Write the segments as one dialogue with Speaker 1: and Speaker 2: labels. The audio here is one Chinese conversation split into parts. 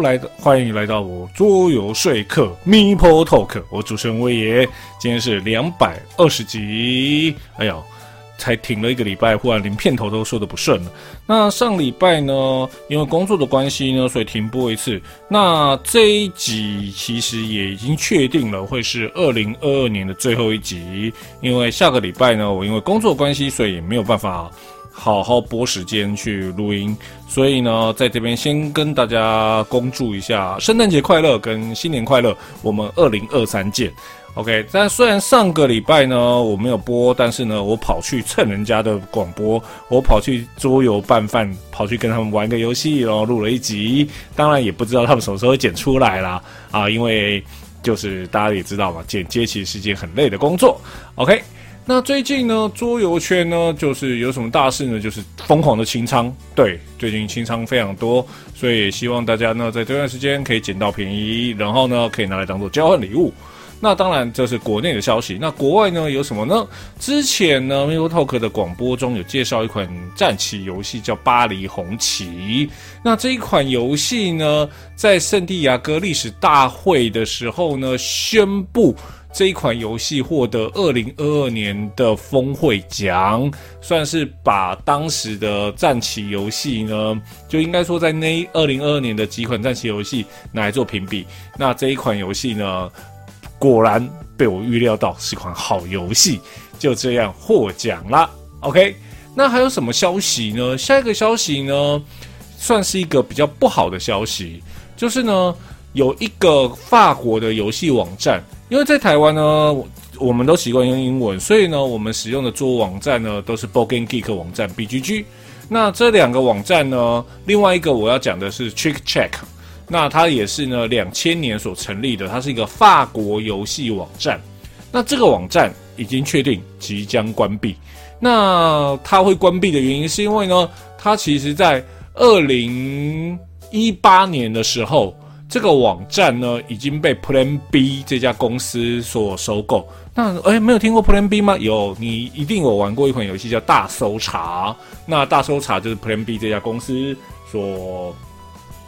Speaker 1: 来的欢迎来到我桌游说客 Meeple Talk，我主持人威爷，今天是两百二十集。哎呀，才停了一个礼拜，忽然连片头都说的不顺了。那上礼拜呢，因为工作的关系呢，所以停播一次。那这一集其实也已经确定了会是二零二二年的最后一集，因为下个礼拜呢，我因为工作关系，所以也没有办法。好好拨时间去录音，所以呢，在这边先跟大家恭祝一下圣诞节快乐跟新年快乐，我们二零二三见。OK，但虽然上个礼拜呢我没有播，但是呢，我跑去蹭人家的广播，我跑去桌游拌饭，跑去跟他们玩个游戏，然后录了一集。当然也不知道他们什么时候剪出来啦，啊，因为就是大家也知道嘛，剪接其实是件很累的工作。OK。那最近呢，桌游圈呢，就是有什么大事呢？就是疯狂的清仓。对，最近清仓非常多，所以希望大家呢，在这段时间可以捡到便宜，然后呢，可以拿来当做交换礼物。那当然，这是国内的消息。那国外呢，有什么呢？之前呢 m i l o Talk 的广播中有介绍一款战棋游戏，叫《巴黎红旗》。那这一款游戏呢，在圣地亚哥历史大会的时候呢，宣布。这一款游戏获得二零二二年的峰会奖，算是把当时的战棋游戏呢，就应该说在那二零二二年的几款战棋游戏拿来做评比。那这一款游戏呢，果然被我预料到是款好游戏，就这样获奖了。OK，那还有什么消息呢？下一个消息呢，算是一个比较不好的消息，就是呢，有一个法国的游戏网站。因为在台湾呢，我们都习惯用英文，所以呢，我们使用的桌网站呢都是 Bogan Geek 网站 BGG。那这两个网站呢，另外一个我要讲的是 Trick Check，那它也是呢两千年所成立的，它是一个法国游戏网站。那这个网站已经确定即将关闭。那它会关闭的原因是因为呢，它其实在二零一八年的时候。这个网站呢已经被 Plan B 这家公司所收购。那哎，没有听过 Plan B 吗？有，你一定有玩过一款游戏叫大搜查。那大搜查就是 Plan B 这家公司所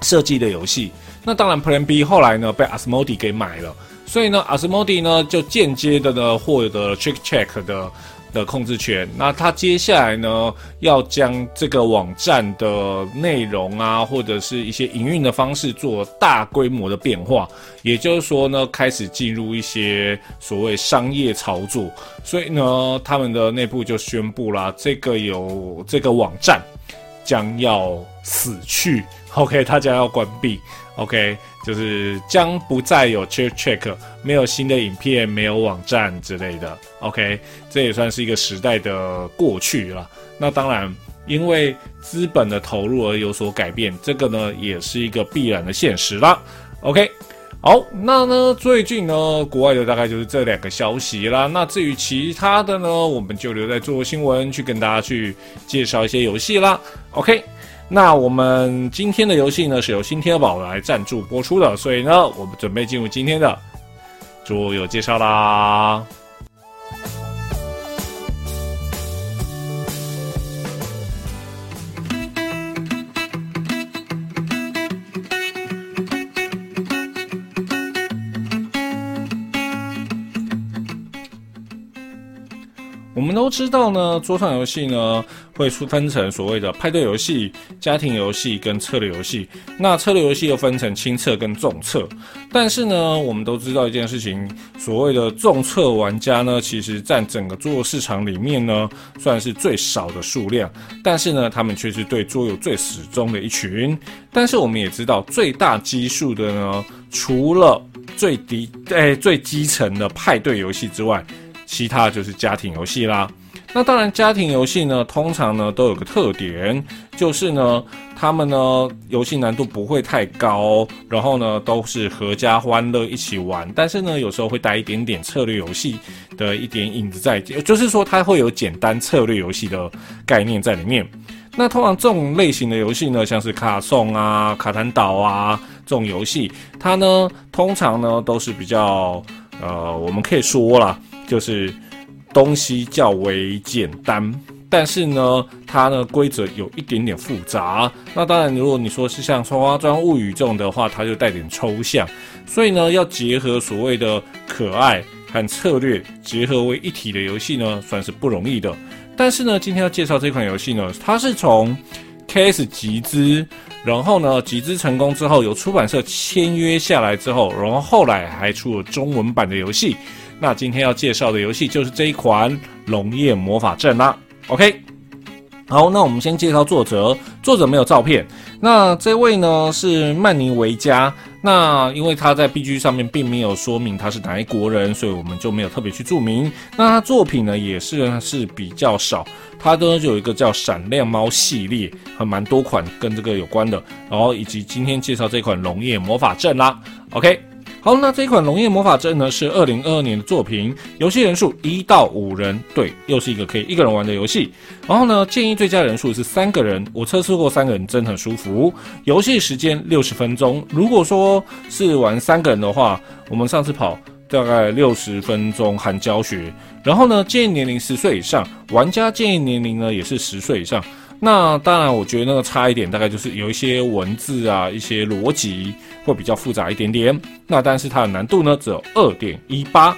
Speaker 1: 设计的游戏。那当然，Plan B 后来呢被 Asmodee 给买了，所以呢，Asmodee 呢就间接的呢获得了 Trick Check 的。的控制权，那他接下来呢，要将这个网站的内容啊，或者是一些营运的方式做大规模的变化，也就是说呢，开始进入一些所谓商业操作，所以呢，他们的内部就宣布了，这个有这个网站将要死去，OK，它将要关闭。，OK。就是将不再有 check check，没有新的影片，没有网站之类的。OK，这也算是一个时代的过去了。那当然，因为资本的投入而有所改变，这个呢也是一个必然的现实啦。OK，好，那呢最近呢国外的大概就是这两个消息啦。那至于其他的呢，我们就留在做新闻去跟大家去介绍一些游戏啦。OK。那我们今天的游戏呢，是由新天宝来赞助播出的，所以呢，我们准备进入今天的桌游介绍啦。知道呢，桌上游戏呢会出分成所谓的派对游戏、家庭游戏跟策略游戏。那策略游戏又分成轻策跟重策。但是呢，我们都知道一件事情，所谓的重策玩家呢，其实占整个桌游市场里面呢，算是最少的数量。但是呢，他们却是对桌游最始终的一群。但是我们也知道，最大基数的呢，除了最低诶最基层的派对游戏之外。其他就是家庭游戏啦。那当然，家庭游戏呢，通常呢都有个特点，就是呢，他们呢游戏难度不会太高，然后呢都是合家欢乐一起玩。但是呢，有时候会带一点点策略游戏的一点影子在，就是说它会有简单策略游戏的概念在里面。那通常这种类型的游戏呢，像是卡送啊、卡坦岛啊这种游戏，它呢通常呢都是比较呃，我们可以说啦。就是东西较为简单，但是呢，它呢规则有一点点复杂。那当然，如果你说是像《双花庄物语》这种的话，它就带点抽象，所以呢，要结合所谓的可爱和策略结合为一体的游戏呢，算是不容易的。但是呢，今天要介绍这款游戏呢，它是从 KS 集资，然后呢集资成功之后，有出版社签约下来之后，然后后来还出了中文版的游戏。那今天要介绍的游戏就是这一款《龙焰魔法阵》啦。OK，好，那我们先介绍作者，作者没有照片。那这位呢是曼尼维加。那因为他在 B G 上面并没有说明他是哪一国人，所以我们就没有特别去注明。那他作品呢也是是比较少，他呢就有一个叫闪亮猫系列，还蛮多款跟这个有关的，然后以及今天介绍这款龙叶魔法阵啦。OK。好，那这一款《龙焰魔法阵》呢是二零二二年的作品，游戏人数一到五人，对，又是一个可以一个人玩的游戏。然后呢，建议最佳人数是三个人，我测试过三个人真的很舒服。游戏时间六十分钟，如果说是玩三个人的话，我们上次跑大概六十分钟含教学。然后呢，建议年龄十岁以上，玩家建议年龄呢也是十岁以上。那当然，我觉得那个差一点，大概就是有一些文字啊，一些逻辑会比较复杂一点点。那但是它的难度呢，只有二点一八。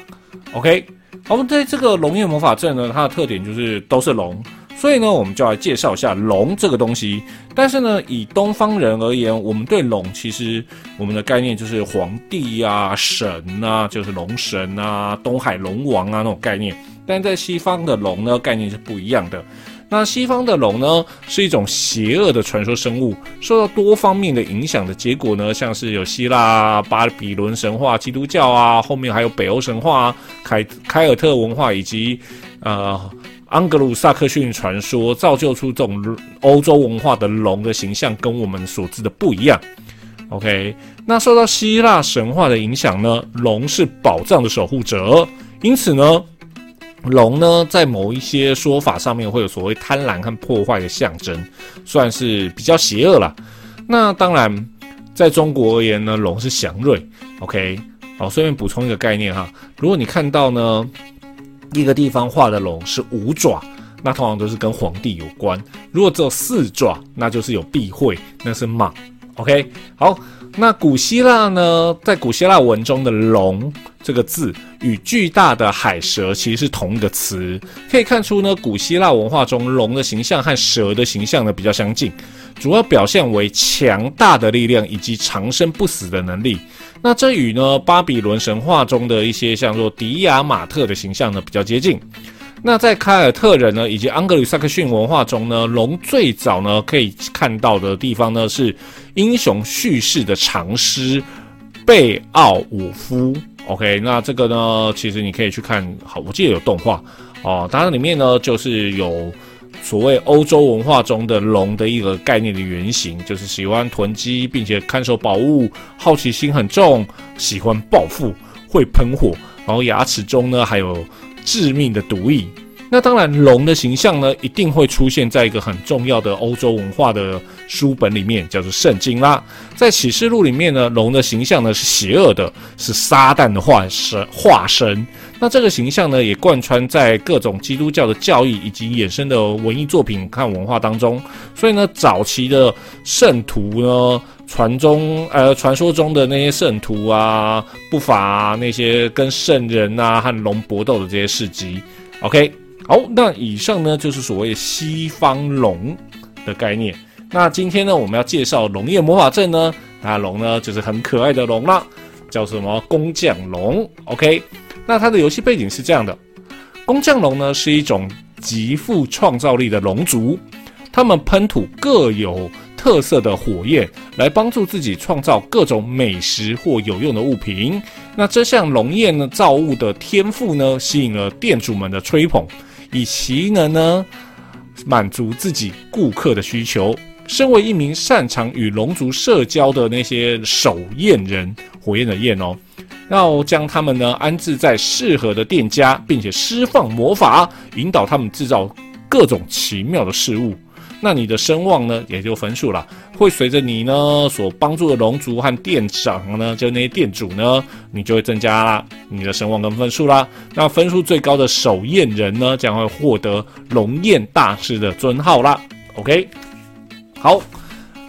Speaker 1: OK，我们，在这个龙焰魔法阵呢，它的特点就是都是龙，所以呢，我们就来介绍一下龙这个东西。但是呢，以东方人而言，我们对龙其实我们的概念就是皇帝啊、神啊，就是龙神啊、东海龙王啊那种概念。但在西方的龙呢，概念是不一样的。那西方的龙呢，是一种邪恶的传说生物，受到多方面的影响的结果呢，像是有希腊、巴比伦神话、基督教啊，后面还有北欧神话、凯凯尔特文化以及呃安格鲁萨克逊传说，造就出这种欧洲文化的龙的形象跟我们所知的不一样。OK，那受到希腊神话的影响呢，龙是宝藏的守护者，因此呢。龙呢，在某一些说法上面会有所谓贪婪和破坏的象征，算是比较邪恶了。那当然，在中国而言呢，龙是祥瑞。OK，好，顺便补充一个概念哈，如果你看到呢一个地方画的龙是五爪，那通常都是跟皇帝有关；如果只有四爪，那就是有避讳，那是马。OK，好。那古希腊呢，在古希腊文中的“龙”这个字与巨大的海蛇其实是同一个词，可以看出呢，古希腊文化中龙的形象和蛇的形象呢比较相近，主要表现为强大的力量以及长生不死的能力。那这与呢巴比伦神话中的一些像做迪亚马特的形象呢比较接近。那在凯尔特人呢，以及安格鲁萨克逊文化中呢，龙最早呢可以看到的地方呢是英雄叙事的长诗贝奥武夫。OK，那这个呢，其实你可以去看，好，我记得有动画哦，当然里面呢就是有所谓欧洲文化中的龙的一个概念的原型，就是喜欢囤积并且看守宝物，好奇心很重，喜欢暴富，会喷火，然后牙齿中呢还有。致命的毒液。那当然，龙的形象呢，一定会出现在一个很重要的欧洲文化的书本里面，叫做圣经啦。在启示录里面呢，龙的形象呢是邪恶的，是撒旦的化身。化身。那这个形象呢，也贯穿在各种基督教的教义以及衍生的文艺作品和文化当中。所以呢，早期的圣徒呢，传中呃传说中的那些圣徒啊，不乏那些跟圣人啊和龙搏斗的这些事迹。OK。好，那以上呢就是所谓西方龙的概念。那今天呢，我们要介绍龙焰魔法阵呢，那龙呢就是很可爱的龙啦，叫什么工匠龙？OK，那它的游戏背景是这样的：工匠龙呢是一种极富创造力的龙族，他们喷吐各有特色的火焰，来帮助自己创造各种美食或有用的物品。那这项龙焰呢造物的天赋呢，吸引了店主们的吹捧。以其能呢满足自己顾客的需求。身为一名擅长与龙族社交的那些守焰人，火焰的焰哦，要将他们呢安置在适合的店家，并且释放魔法，引导他们制造各种奇妙的事物。那你的声望呢也就分数了，会随着你呢所帮助的龙族和店长呢，就那些店主呢，你就会增加啦你的声望跟分数啦。那分数最高的守宴人呢，将会获得龙宴大师的尊号啦。OK，好。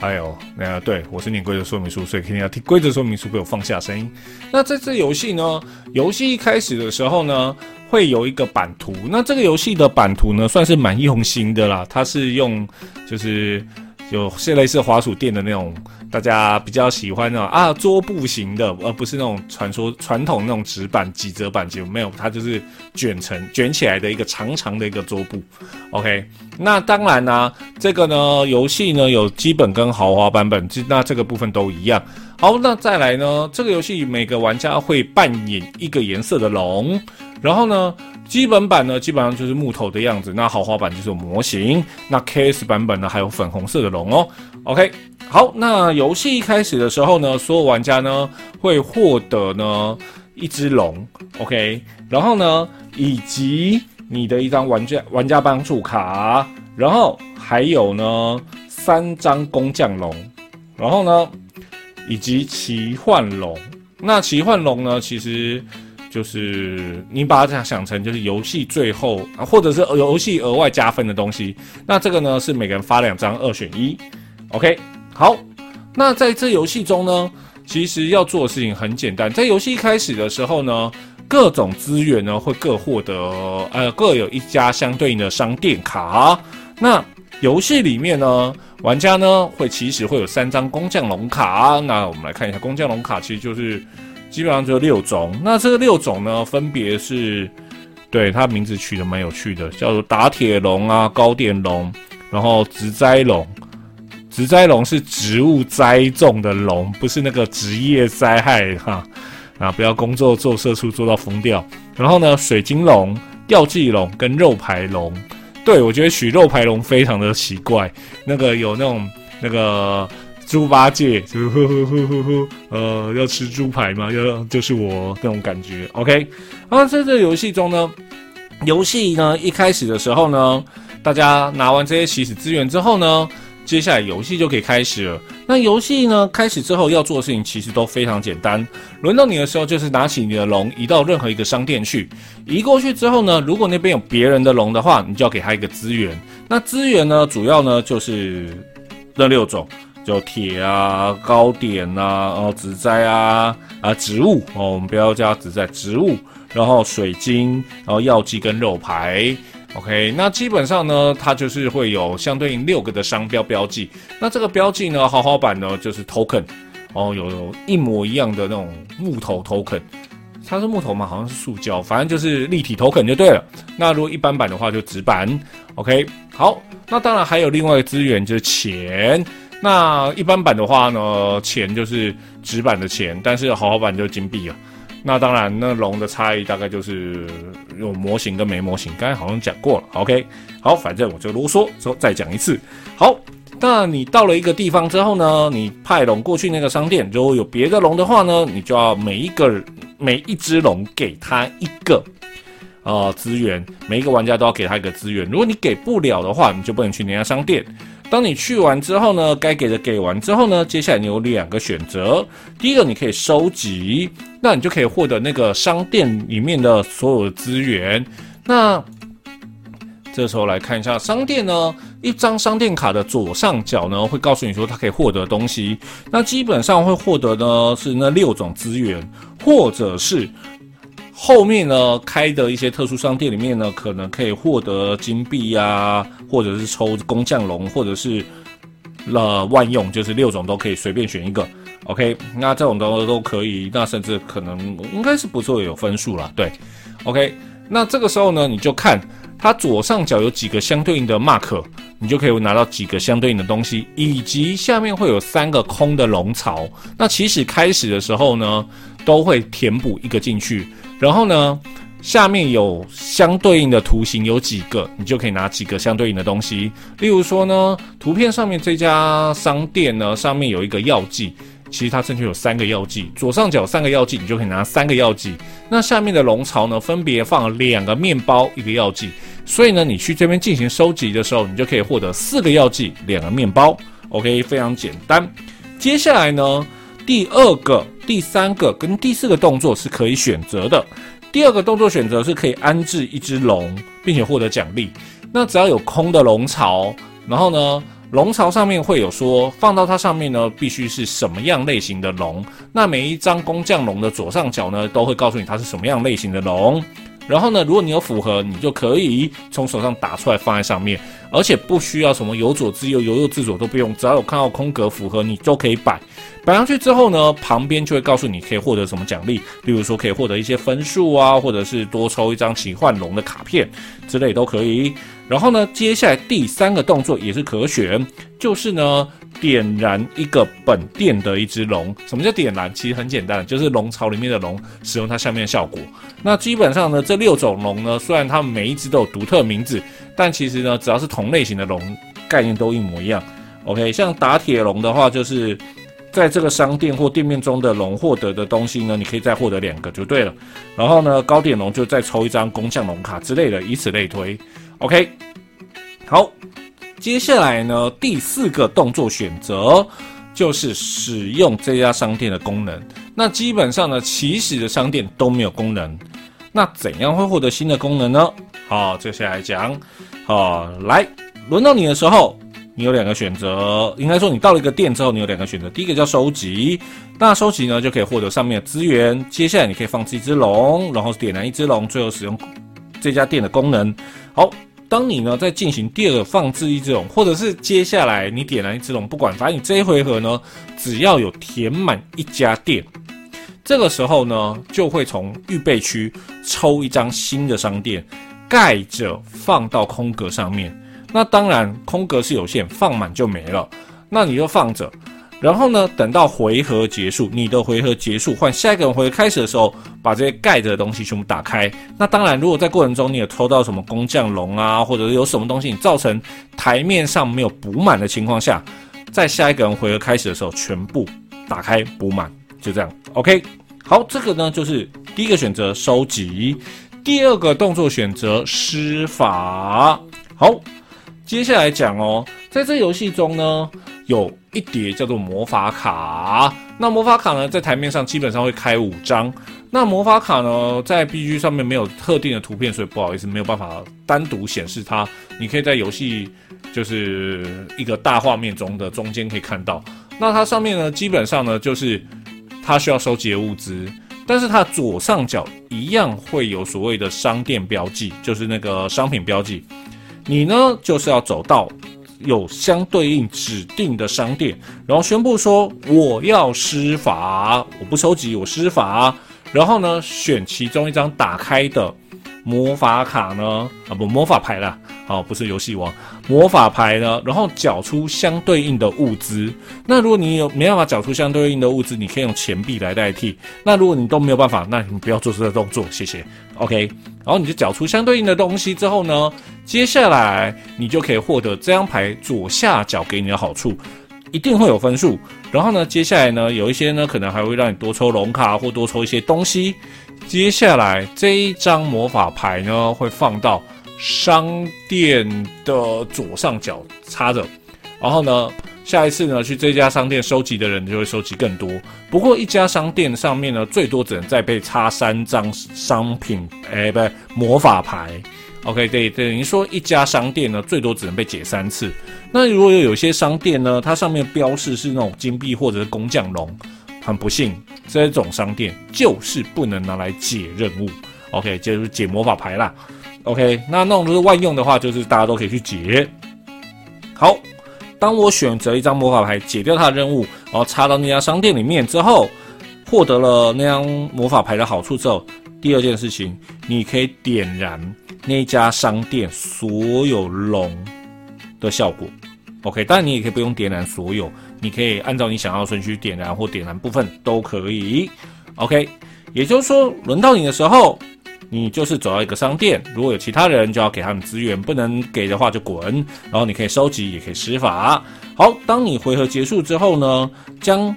Speaker 1: 哎呦，那对我是念规则说明书，所以肯定要听规则说明书，给我放下声音。那这次游戏呢，游戏一开始的时候呢，会有一个版图。那这个游戏的版图呢，算是蛮用心的啦。它是用，就是有些类似滑鼠垫的那种。大家比较喜欢那种啊桌布型的，而不是那种传说传统那种纸板几折板就没有，它就是卷成卷起来的一个长长的一个桌布。OK，那当然呢，这个呢游戏呢有基本跟豪华版本，那这个部分都一样。好，那再来呢，这个游戏每个玩家会扮演一个颜色的龙，然后呢。基本版呢，基本上就是木头的样子。那豪华版就是模型。那 KS 版本呢，还有粉红色的龙哦。OK，好，那游戏一开始的时候呢，所有玩家呢会获得呢一只龙，OK，然后呢，以及你的一张玩家玩家帮助卡，然后还有呢三张工匠龙，然后呢以及奇幻龙。那奇幻龙呢，其实。就是你把它想成就是游戏最后啊，或者是游戏额外加分的东西。那这个呢是每个人发两张二选一。OK，好。那在这游戏中呢，其实要做的事情很简单。在游戏一开始的时候呢，各种资源呢会各获得呃各有一家相对应的商店卡。那游戏里面呢，玩家呢会其实会有三张工匠龙卡。那我们来看一下工匠龙卡，其实就是。基本上就六种，那这六种呢，分别是，对它名字取得蛮有趣的，叫做打铁龙啊、高电龙，然后植栽龙，植栽龙是植物栽种的龙，不是那个职业灾害哈，啊，不要工作做社畜做到疯掉。然后呢，水晶龙、药剂龙跟肉排龙，对我觉得取肉排龙非常的奇怪，那个有那种那个。猪八戒就呵呵呵呵呵，呃，要吃猪排吗？要就是我那种感觉。OK，啊，在这个游戏中呢，游戏呢一开始的时候呢，大家拿完这些起始资源之后呢，接下来游戏就可以开始了。那游戏呢开始之后要做的事情其实都非常简单。轮到你的时候，就是拿起你的龙移到任何一个商店去。移过去之后呢，如果那边有别人的龙的话，你就要给他一个资源。那资源呢，主要呢就是那六种。就铁啊、糕点啊、然后植栽啊、啊植物哦，我们不要加植栽，植物，然后水晶，然后药剂跟肉排，OK，那基本上呢，它就是会有相对应六个的商标标记。那这个标记呢，豪华版呢就是 token，哦，有一模一样的那种木头 token，它是木头吗？好像是塑胶，反正就是立体 token 就对了。那如果一般版的话就纸板，OK，好，那当然还有另外一个资源就是钱。那一般版的话呢，钱就是纸板的钱，但是豪华版就是金币了。那当然，那龙的差异大概就是有模型跟没模型。刚才好像讲过了，OK。好，反正我就啰嗦，说再讲一次。好，那你到了一个地方之后呢，你派龙过去那个商店，如果有别的龙的话呢，你就要每一个每一只龙给他一个呃资源，每一个玩家都要给他一个资源。如果你给不了的话，你就不能去那家商店。当你去完之后呢，该给的给完之后呢，接下来你有两个选择。第一个，你可以收集，那你就可以获得那个商店里面的所有的资源。那这时候来看一下商店呢，一张商店卡的左上角呢，会告诉你说它可以获得东西。那基本上会获得呢是那六种资源，或者是。后面呢开的一些特殊商店里面呢，可能可以获得金币呀，或者是抽工匠龙，或者是了万用，就是六种都可以随便选一个。OK，那这种都都可以，那甚至可能应该是不错有分数了。对，OK，那这个时候呢，你就看它左上角有几个相对应的 mark，你就可以拿到几个相对应的东西，以及下面会有三个空的龙槽。那其实开始的时候呢，都会填补一个进去。然后呢，下面有相对应的图形有几个，你就可以拿几个相对应的东西。例如说呢，图片上面这家商店呢，上面有一个药剂，其实它正确有三个药剂，左上角三个药剂，你就可以拿三个药剂。那下面的龙槽呢，分别放两个面包，一个药剂。所以呢，你去这边进行收集的时候，你就可以获得四个药剂、两个面包。OK，非常简单。接下来呢，第二个、第三个跟第四个动作是可以选择的。第二个动作选择是可以安置一只龙，并且获得奖励。那只要有空的龙巢，然后呢，龙巢上面会有说放到它上面呢，必须是什么样类型的龙。那每一张工匠龙的左上角呢，都会告诉你它是什么样类型的龙。然后呢，如果你有符合，你就可以从手上打出来放在上面，而且不需要什么由左至右、由右自左都不用，只要有看到空格符合，你都可以摆。摆上去之后呢，旁边就会告诉你可以获得什么奖励，例如说可以获得一些分数啊，或者是多抽一张奇幻龙的卡片之类都可以。然后呢，接下来第三个动作也是可选，就是呢点燃一个本店的一只龙。什么叫点燃？其实很简单，就是龙巢里面的龙使用它下面的效果。那基本上呢，这六种龙呢，虽然它们每一只都有独特名字，但其实呢，只要是同类型的龙，概念都一模一样。OK，像打铁龙的话，就是。在这个商店或店面中的龙获得的东西呢，你可以再获得两个就对了。然后呢，高点龙就再抽一张工匠龙卡之类的，以此类推。OK，好，接下来呢，第四个动作选择就是使用这家商店的功能。那基本上呢，起始的商店都没有功能。那怎样会获得新的功能呢？好，接下来讲。好，来轮到你的时候。你有两个选择，应该说你到了一个店之后，你有两个选择。第一个叫收集，那收集呢就可以获得上面的资源。接下来你可以放置一只龙，然后点燃一只龙，最后使用这家店的功能。好，当你呢在进行第二个放置一只龙，或者是接下来你点燃一只龙，不管，反正你这一回合呢，只要有填满一家店，这个时候呢就会从预备区抽一张新的商店，盖着放到空格上面。那当然，空格是有限，放满就没了。那你就放着，然后呢，等到回合结束，你的回合结束，换下一个人回合开始的时候，把这些盖着的东西全部打开。那当然，如果在过程中你有抽到什么工匠龙啊，或者有什么东西你造成台面上没有补满的情况下，在下一个人回合开始的时候，全部打开补满，就这样。OK，好，这个呢就是第一个选择收集，第二个动作选择施法。好。接下来讲哦，在这游戏中呢，有一叠叫做魔法卡。那魔法卡呢，在台面上基本上会开五张。那魔法卡呢，在 B G 上面没有特定的图片，所以不好意思，没有办法单独显示它。你可以在游戏就是一个大画面中的中间可以看到。那它上面呢，基本上呢，就是它需要收集的物资，但是它左上角一样会有所谓的商店标记，就是那个商品标记。你呢，就是要走到有相对应指定的商店，然后宣布说我要施法，我不收集，我施法。然后呢，选其中一张打开的魔法卡呢，啊不，魔法牌啦，好，不是游戏王，魔法牌呢，然后缴出相对应的物资。那如果你有没办法缴出相对应的物资，你可以用钱币来代替。那如果你都没有办法，那你不要做这个动作，谢谢。OK，然后你就缴出相对应的东西之后呢？接下来你就可以获得这张牌左下角给你的好处，一定会有分数。然后呢，接下来呢，有一些呢可能还会让你多抽龙卡或多抽一些东西。接下来这一张魔法牌呢会放到商店的左上角插着。然后呢，下一次呢去这家商店收集的人就会收集更多。不过一家商店上面呢最多只能再被插三张商品，哎，不，魔法牌。OK，对，等于说一家商店呢，最多只能被解三次。那如果有些商店呢，它上面标示是那种金币或者是工匠龙，很不幸，这种商店就是不能拿来解任务。OK，就是解魔法牌啦。OK，那那种就是万用的话，就是大家都可以去解。好，当我选择一张魔法牌解掉它的任务，然后插到那家商店里面之后，获得了那张魔法牌的好处之后，第二件事情，你可以点燃。那家商店所有龙的效果，OK，当然你也可以不用点燃所有，你可以按照你想要顺序点燃或点燃部分都可以，OK。也就是说，轮到你的时候，你就是走到一个商店，如果有其他人就要给他们资源，不能给的话就滚。然后你可以收集，也可以施法。好，当你回合结束之后呢，将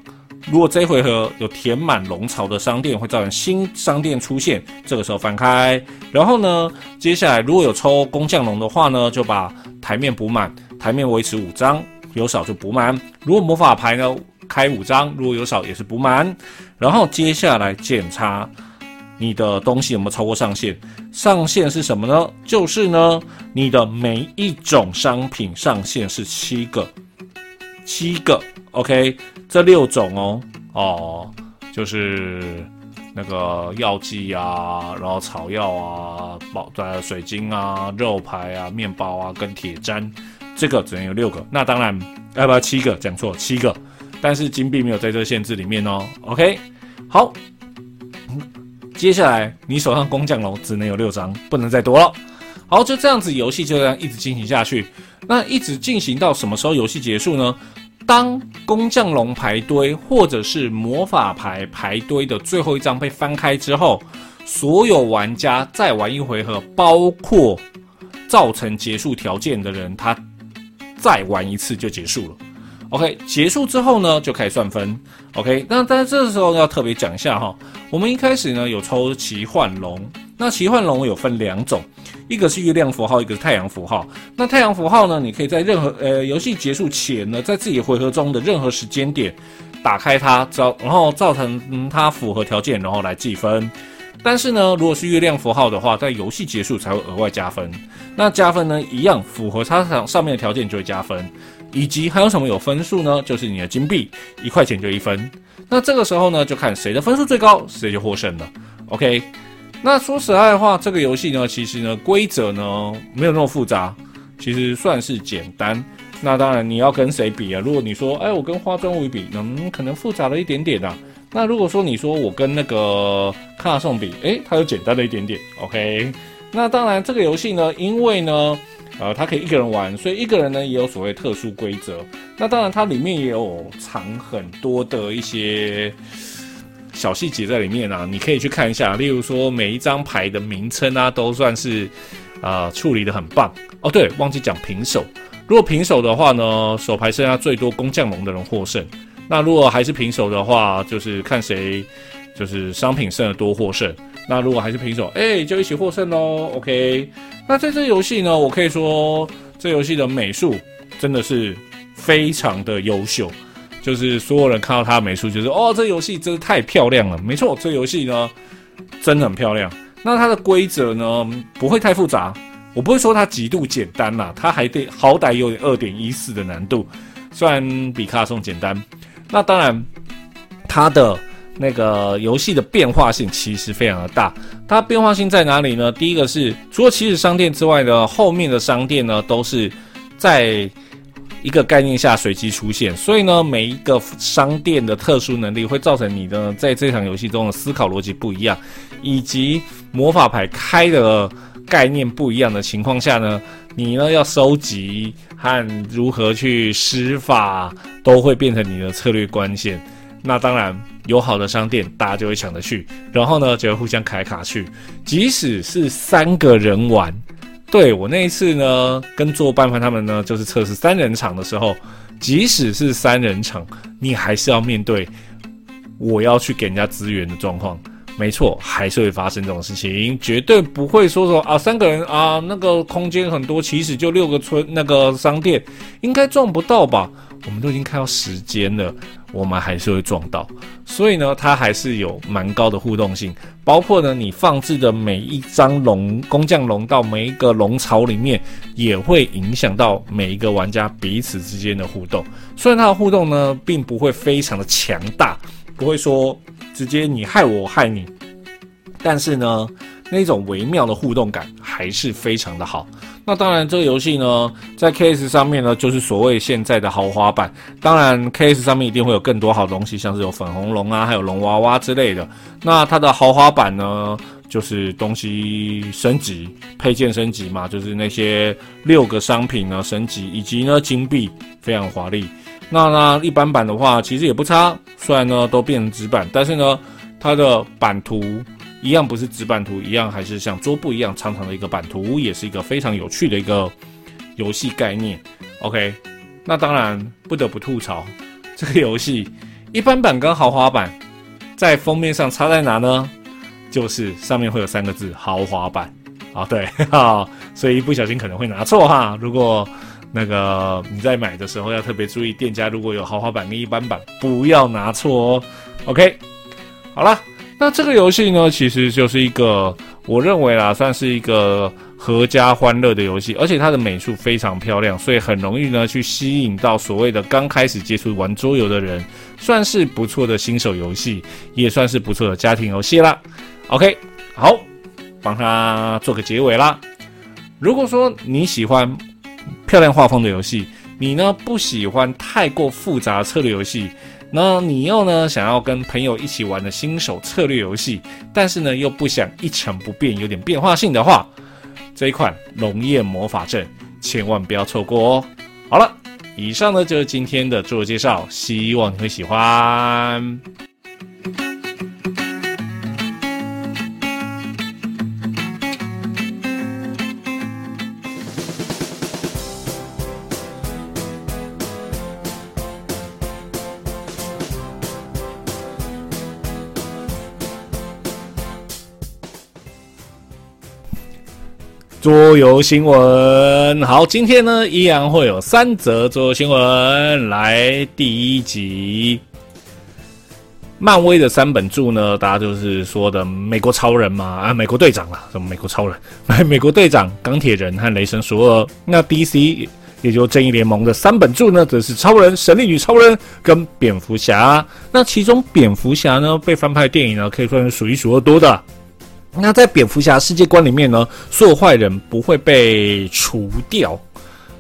Speaker 1: 如果这一回合有填满龙槽的商店，会造成新商店出现，这个时候翻开。然后呢，接下来如果有抽工匠龙的话呢，就把台面补满，台面维持五张，有少就补满。如果魔法牌呢开五张，如果有少也是补满。然后接下来检查你的东西有没有超过上限，上限是什么呢？就是呢，你的每一种商品上限是七个，七个，OK。这六种哦，哦，就是那个药剂啊，然后草药啊，宝呃水晶啊，肉排啊，面包啊，跟铁砧，这个只能有六个。那当然，要不要七个？讲错，七个。但是金币没有在这个限制里面哦。OK，好，接下来你手上工匠龙只能有六张，不能再多了。好，就这样子，游戏就这样一直进行下去。那一直进行到什么时候游戏结束呢？当工匠龙牌堆或者是魔法牌牌堆的最后一张被翻开之后，所有玩家再玩一回合，包括造成结束条件的人，他再玩一次就结束了。OK，结束之后呢，就开始算分。OK，那但是这时候要特别讲一下哈，我们一开始呢有抽奇幻龙，那奇幻龙有分两种。一个是月亮符号，一个是太阳符号。那太阳符号呢？你可以在任何呃游戏结束前呢，在自己回合中的任何时间点打开它，造然后造成它符合条件，然后来计分。但是呢，如果是月亮符号的话，在游戏结束才会额外加分。那加分呢，一样符合它上上面的条件就会加分。以及还有什么有分数呢？就是你的金币一块钱就一分。那这个时候呢，就看谁的分数最高，谁就获胜了。OK。那说实在话，这个游戏呢，其实呢，规则呢没有那么复杂，其实算是简单。那当然你要跟谁比啊？如果你说，哎，我跟花砖舞比，嗯，可能复杂了一点点啊。那如果说你说我跟那个卡颂比，哎，它又简单了一点点。OK。那当然这个游戏呢，因为呢，呃，它可以一个人玩，所以一个人呢也有所谓特殊规则。那当然它里面也有藏很多的一些。小细节在里面啊，你可以去看一下。例如说，每一张牌的名称啊，都算是啊处理的很棒哦。对，忘记讲平手。如果平手的话呢，手牌剩下最多工匠龙的人获胜。那如果还是平手的话，就是看谁就是商品剩的多获胜。那如果还是平手，哎，就一起获胜喽。OK。那在这游戏呢，我可以说这游戏的美术真的是非常的优秀。就是所有人看到它的美术，就是哦，这游戏真是太漂亮了。没错，这游戏呢真的很漂亮。那它的规则呢不会太复杂，我不会说它极度简单啦，它还得好歹有点二点一四的难度，虽然比卡颂简单。那当然，它的那个游戏的变化性其实非常的大。它变化性在哪里呢？第一个是除了起始商店之外呢，后面的商店呢都是在。一个概念下随机出现，所以呢，每一个商店的特殊能力会造成你的在这场游戏中的思考逻辑不一样，以及魔法牌开的概念不一样的情况下呢，你呢要收集和如何去施法都会变成你的策略关键。那当然有好的商店，大家就会抢着去，然后呢就会互相开卡去，即使是三个人玩。对我那一次呢，跟做伴饭他们呢，就是测试三人场的时候，即使是三人场，你还是要面对我要去给人家资源的状况。没错，还是会发生这种事情，绝对不会说说啊，三个人啊，那个空间很多，其实就六个村那个商店，应该撞不到吧？我们都已经看到时间了，我们还是会撞到。所以呢，它还是有蛮高的互动性，包括呢，你放置的每一张龙工匠龙到每一个龙槽里面，也会影响到每一个玩家彼此之间的互动。虽然它的互动呢，并不会非常的强大，不会说直接你害我，我害你，但是呢，那种微妙的互动感还是非常的好。那当然，这个游戏呢，在 KS 上面呢，就是所谓现在的豪华版。当然，KS 上面一定会有更多好东西，像是有粉红龙啊，还有龙娃娃之类的。那它的豪华版呢，就是东西升级、配件升级嘛，就是那些六个商品呢升级，以及呢金币非常华丽。那那一般版的话，其实也不差，虽然呢都变成纸板，但是呢它的版图。一样不是纸板图，一样还是像桌布一样长长的一个版图，也是一个非常有趣的一个游戏概念。OK，那当然不得不吐槽，这个游戏一般版跟豪华版在封面上差在哪呢？就是上面会有三个字“豪华版”。啊，对，哈，所以一不小心可能会拿错哈。如果那个你在买的时候要特别注意，店家如果有豪华版跟一般版，不要拿错哦。OK，好了，那这个游戏呢，其实就是一个我认为啦，算是一个合家欢乐的游戏，而且它的美术非常漂亮，所以很容易呢去吸引到所谓的刚开始接触玩桌游的人，算是不错的新手游戏，也算是不错的家庭游戏啦。OK，好，帮他做个结尾啦。如果说你喜欢。漂亮画风的游戏，你呢不喜欢太过复杂策略游戏？那你又呢想要跟朋友一起玩的新手策略游戏，但是呢又不想一成不变，有点变化性的话，这一款《龙焰魔法阵》千万不要错过哦。好了，以上呢就是今天的自我介绍，希望你会喜欢。桌游新闻，好，今天呢依然会有三则桌游新闻。来，第一集，漫威的三本著呢，大家就是说的美国超人嘛，啊，美国队长啦，什么美国超人，美国队长、钢铁人和雷神索尔。那 DC 也就正义联盟的三本著呢，则是超人、神力女超人跟蝙蝠侠。那其中蝙蝠侠呢，被翻拍电影呢，可以算是数一数二多的。那在蝙蝠侠世界观里面呢，所有坏人不会被除掉，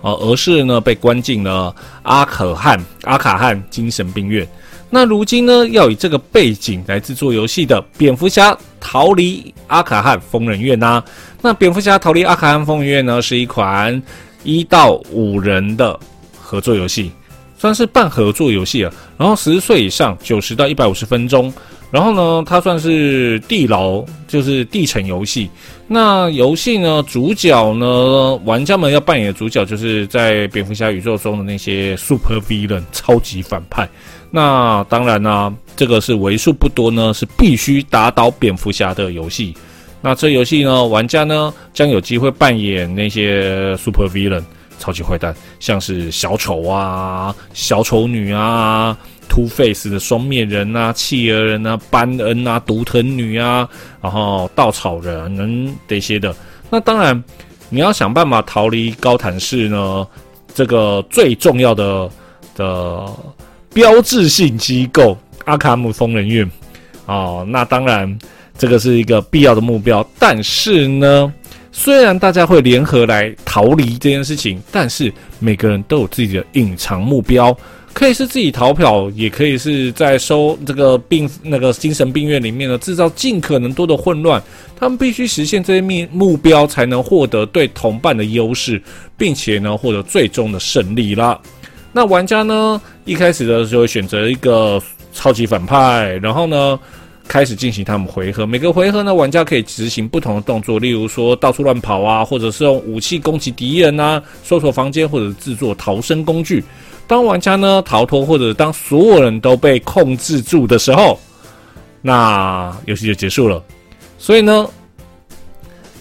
Speaker 1: 啊，而是呢被关进了阿可汗阿卡汗精神病院。那如今呢，要以这个背景来制作游戏的蝙蝠侠逃离阿卡汗疯人院呐。那蝙蝠侠逃离阿卡汗疯人院呢，是一款一到五人的合作游戏，算是半合作游戏了。然后十岁以上，九十到一百五十分钟。然后呢，它算是地牢，就是地层游戏。那游戏呢，主角呢，玩家们要扮演的主角，就是在蝙蝠侠宇宙中的那些 super villain 超级反派。那当然呢，这个是为数不多呢，是必须打倒蝙蝠侠的游戏。那这游戏呢，玩家呢将有机会扮演那些 super villain 超级坏蛋，像是小丑啊、小丑女啊。Two Face 的双面人啊，企鹅人啊，班恩啊，独藤女啊，然后稻草人等这些的。那当然，你要想办法逃离高谭市呢，这个最重要的的标志性机构阿卡姆疯人院哦。那当然，这个是一个必要的目标。但是呢，虽然大家会联合来逃离这件事情，但是每个人都有自己的隐藏目标。可以是自己逃跑，也可以是在收这个病那个精神病院里面呢，制造尽可能多的混乱。他们必须实现这些目目标，才能获得对同伴的优势，并且呢，获得最终的胜利啦。那玩家呢，一开始的时候选择一个超级反派，然后呢，开始进行他们回合。每个回合呢，玩家可以执行不同的动作，例如说到处乱跑啊，或者是用武器攻击敌人啊，搜索房间或者制作逃生工具。当玩家呢逃脱，或者当所有人都被控制住的时候，那游戏就结束了。所以呢，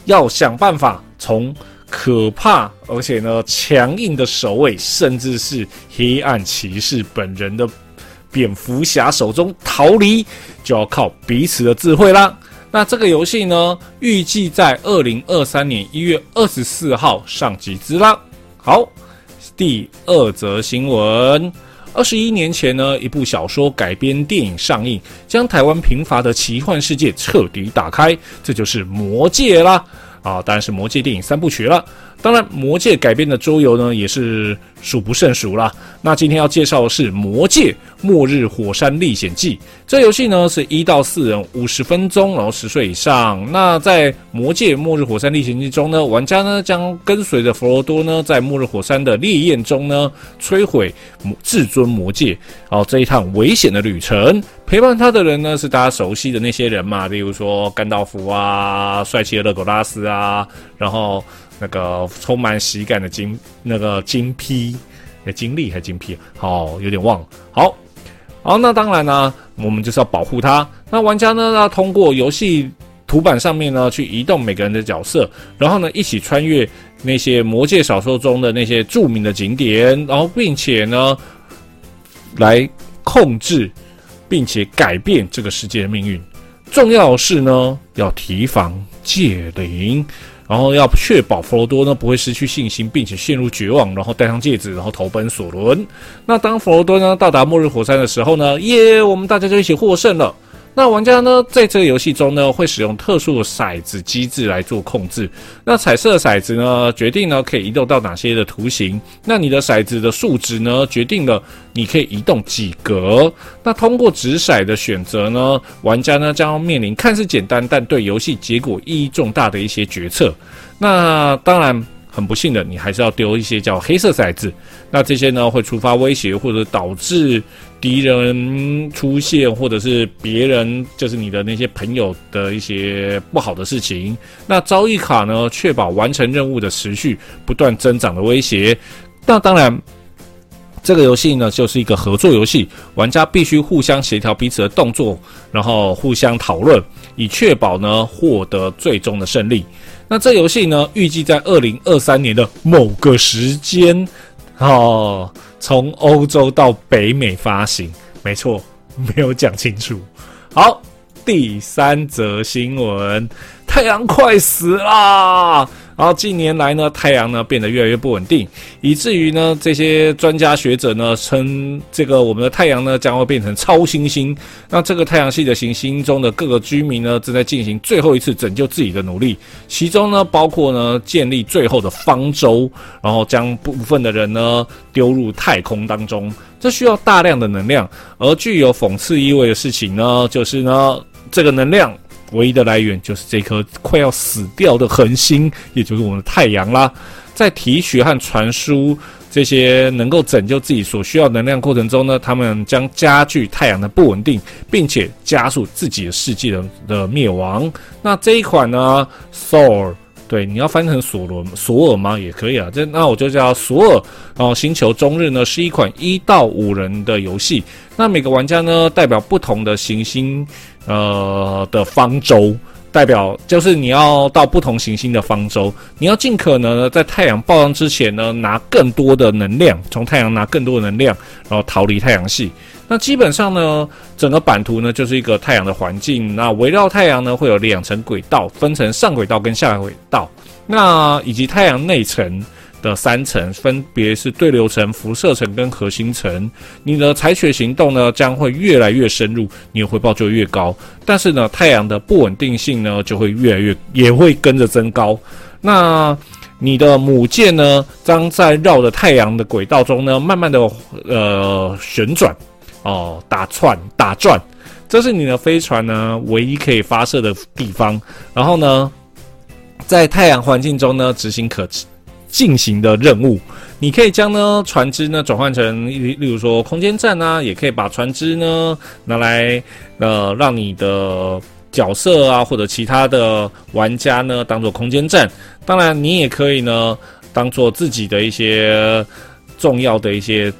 Speaker 1: 要想办法从可怕而且呢强硬的守卫，甚至是黑暗骑士本人的蝙蝠侠手中逃离，就要靠彼此的智慧啦。那这个游戏呢，预计在二零二三年一月二十四号上集资啦。好。第二则新闻：二十一年前呢，一部小说改编电影上映，将台湾贫乏的奇幻世界彻底打开，这就是《魔戒》啦！啊，当然是《魔戒》电影三部曲了。当然，《魔戒》改编的桌游呢，也是数不胜数啦。那今天要介绍的是《魔戒：末日火山历险记》。这游戏呢，是一到四人，五十分钟，然后十岁以上。那在《魔戒：末日火山历险记》中呢，玩家呢将跟随着佛罗多呢，在末日火山的烈焰中呢，摧毁至尊魔戒。哦，这一趟危险的旅程，陪伴他的人呢，是大家熟悉的那些人嘛，例如说甘道夫啊，帅气的勒狗拉斯啊，然后。那个充满喜感的金那个金批，诶，金利还是金批？好，有点忘了。好，好，那当然呢，我们就是要保护它。那玩家呢，要通过游戏图板上面呢，去移动每个人的角色，然后呢，一起穿越那些魔界小说中的那些著名的景点，然后并且呢，来控制并且改变这个世界的命运。重要的是呢，要提防戒灵。然后要确保佛罗多呢不会失去信心，并且陷入绝望，然后戴上戒指，然后投奔索伦。那当佛罗多呢到达末日火山的时候呢，耶，我们大家就一起获胜了。那玩家呢，在这个游戏中呢，会使用特殊的骰子机制来做控制。那彩色的骰子呢，决定呢可以移动到哪些的图形。那你的骰子的数值呢，决定了你可以移动几格。那通过掷骰的选择呢，玩家呢将要面临看似简单，但对游戏结果意义重大的一些决策。那当然。很不幸的，你还是要丢一些叫黑色骰子。那这些呢，会触发威胁，或者导致敌人出现，或者是别人，就是你的那些朋友的一些不好的事情。那遭遇卡呢，确保完成任务的持续不断增长的威胁。那当然，这个游戏呢，就是一个合作游戏，玩家必须互相协调彼此的动作，然后互相讨论，以确保呢获得最终的胜利。那这游戏呢，预计在二零二三年的某个时间，哦，从欧洲到北美发行。没错，没有讲清楚。好，第三则新闻：太阳快死啦！然后近年来呢，太阳呢变得越来越不稳定，以至于呢，这些专家学者呢称，这个我们的太阳呢将会变成超新星。那这个太阳系的行星中的各个居民呢，正在进行最后一次拯救自己的努力，其中呢包括呢建立最后的方舟，然后将部分的人呢丢入太空当中。这需要大量的能量，而具有讽刺意味的事情呢，就是呢这个能量。唯一的来源就是这颗快要死掉的恒星，也就是我们的太阳啦。在提取和传输这些能够拯救自己所需要能量过程中呢，他们将加剧太阳的不稳定，并且加速自己的世界的的灭亡。那这一款呢，Sor。对，你要翻成索罗索尔吗？也可以啊。这那我就叫索尔。然后星球终日呢是一款一到五人的游戏。那每个玩家呢代表不同的行星，呃的方舟，代表就是你要到不同行星的方舟，你要尽可能的在太阳爆炸之前呢拿更多的能量，从太阳拿更多的能量，然后逃离太阳系。那基本上呢，整个版图呢就是一个太阳的环境。那围绕太阳呢会有两层轨道，分成上轨道跟下轨道。那以及太阳内层的三层，分别是对流层、辐射层跟核心层。你的采取行动呢将会越来越深入，你的回报就越高。但是呢，太阳的不稳定性呢就会越来越，也会跟着增高。那你的母舰呢将在绕着太阳的轨道中呢慢慢的呃旋转。哦，打窜打转，这是你的飞船呢唯一可以发射的地方。然后呢，在太阳环境中呢执行可进行的任务，你可以将呢船只呢转换成例例如说空间站啊，也可以把船只呢拿来呃让你的角色啊或者其他的玩家呢当做空间站。当然，你也可以呢当做自己的一些重要的一些。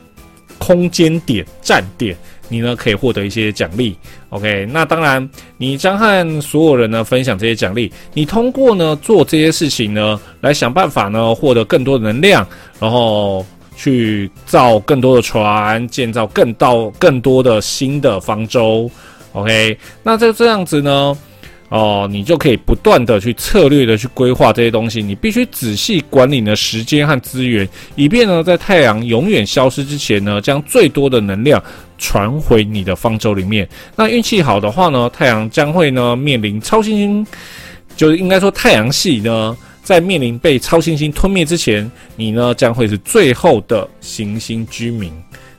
Speaker 1: 空间点站点，你呢可以获得一些奖励。OK，那当然，你将和所有人呢分享这些奖励。你通过呢做这些事情呢，来想办法呢获得更多的能量，然后去造更多的船，建造更到更多的新的方舟。OK，那在这样子呢。哦，你就可以不断的去策略的去规划这些东西。你必须仔细管理你的时间和资源，以便呢，在太阳永远消失之前呢，将最多的能量传回你的方舟里面。那运气好的话呢，太阳将会呢面临超新星，就是应该说太阳系呢，在面临被超新星吞灭之前，你呢将会是最后的行星居民，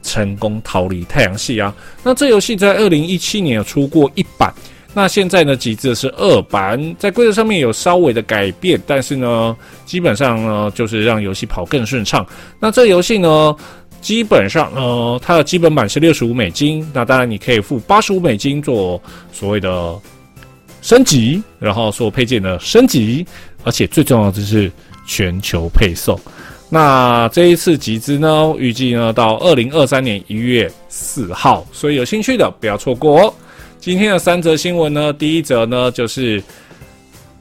Speaker 1: 成功逃离太阳系啊。那这游戏在二零一七年有出过一版。那现在呢，极致是二版，在规则上面有稍微的改变，但是呢，基本上呢，就是让游戏跑更顺畅。那这游戏呢，基本上呃，它的基本版是六十五美金，那当然你可以付八十五美金做所谓的升级，然后所配件的升级，而且最重要的是全球配送。那这一次集资呢，预计呢到二零二三年一月四号，所以有兴趣的不要错过哦。今天的三则新闻呢，第一则呢就是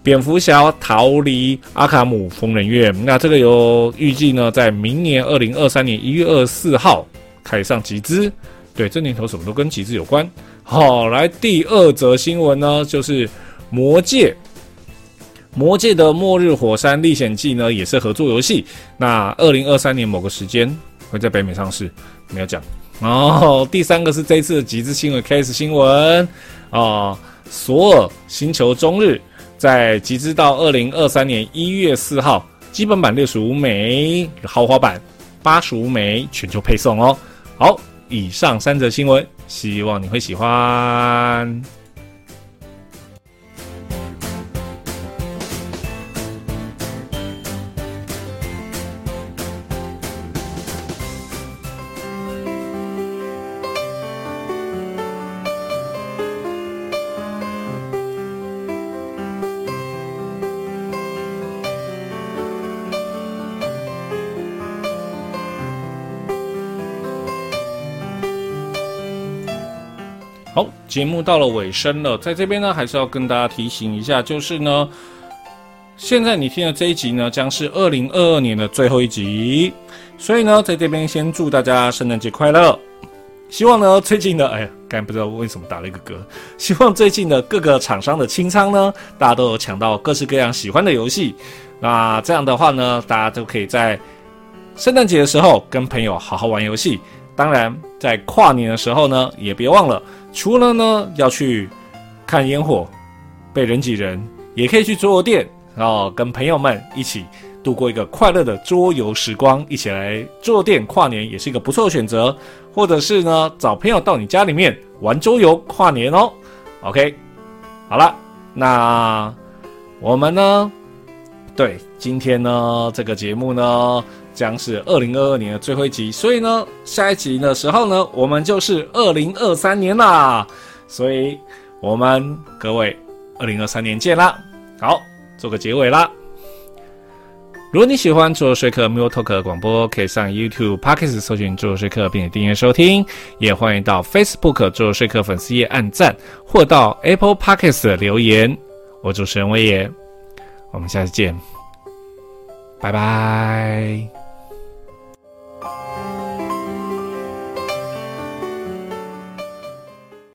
Speaker 1: 蝙蝠侠逃离阿卡姆疯人院，那这个有预计呢在明年二零二三年一月二十四号开上集资。对，这年头什么都跟集资有关。好，来第二则新闻呢，就是魔戒。魔界的末日火山历险记呢，也是合作游戏。那二零二三年某个时间会在北美上市，没有讲。然后第三个是这次的集资新闻，case 新闻啊，索尔星球中日在集资到二零二三年一月四号，基本版六十五枚，豪华版八十五枚，全球配送哦。好，以上三则新闻，希望你会喜欢。节目到了尾声了，在这边呢，还是要跟大家提醒一下，就是呢，现在你听的这一集呢，将是二零二二年的最后一集，所以呢，在这边先祝大家圣诞节快乐。希望呢，最近的，哎呀，刚才不知道为什么打了一个嗝。希望最近的各个厂商的清仓呢，大家都有抢到各式各样喜欢的游戏。那这样的话呢，大家都可以在圣诞节的时候跟朋友好好玩游戏。当然，在跨年的时候呢，也别忘了。除了呢要去看烟火、被人挤人，也可以去桌游店，然后跟朋友们一起度过一个快乐的桌游时光，一起来桌游店跨年也是一个不错的选择。或者是呢找朋友到你家里面玩桌游跨年哦。OK，好了，那我们呢？对，今天呢这个节目呢将是二零二二年的最后一集，所以呢下一集的时候呢我们就是二零二三年啦，所以我们各位二零二三年见啦！好，做个结尾啦。如果你喜欢做说客 Mule Talk 广播，可以上 YouTube、Podcast 搜寻做说客，并且订阅收听，也欢迎到 Facebook 做说客粉丝页按赞，或到 Apple Podcast 留言。我主持人威爷。我们下次见，拜拜。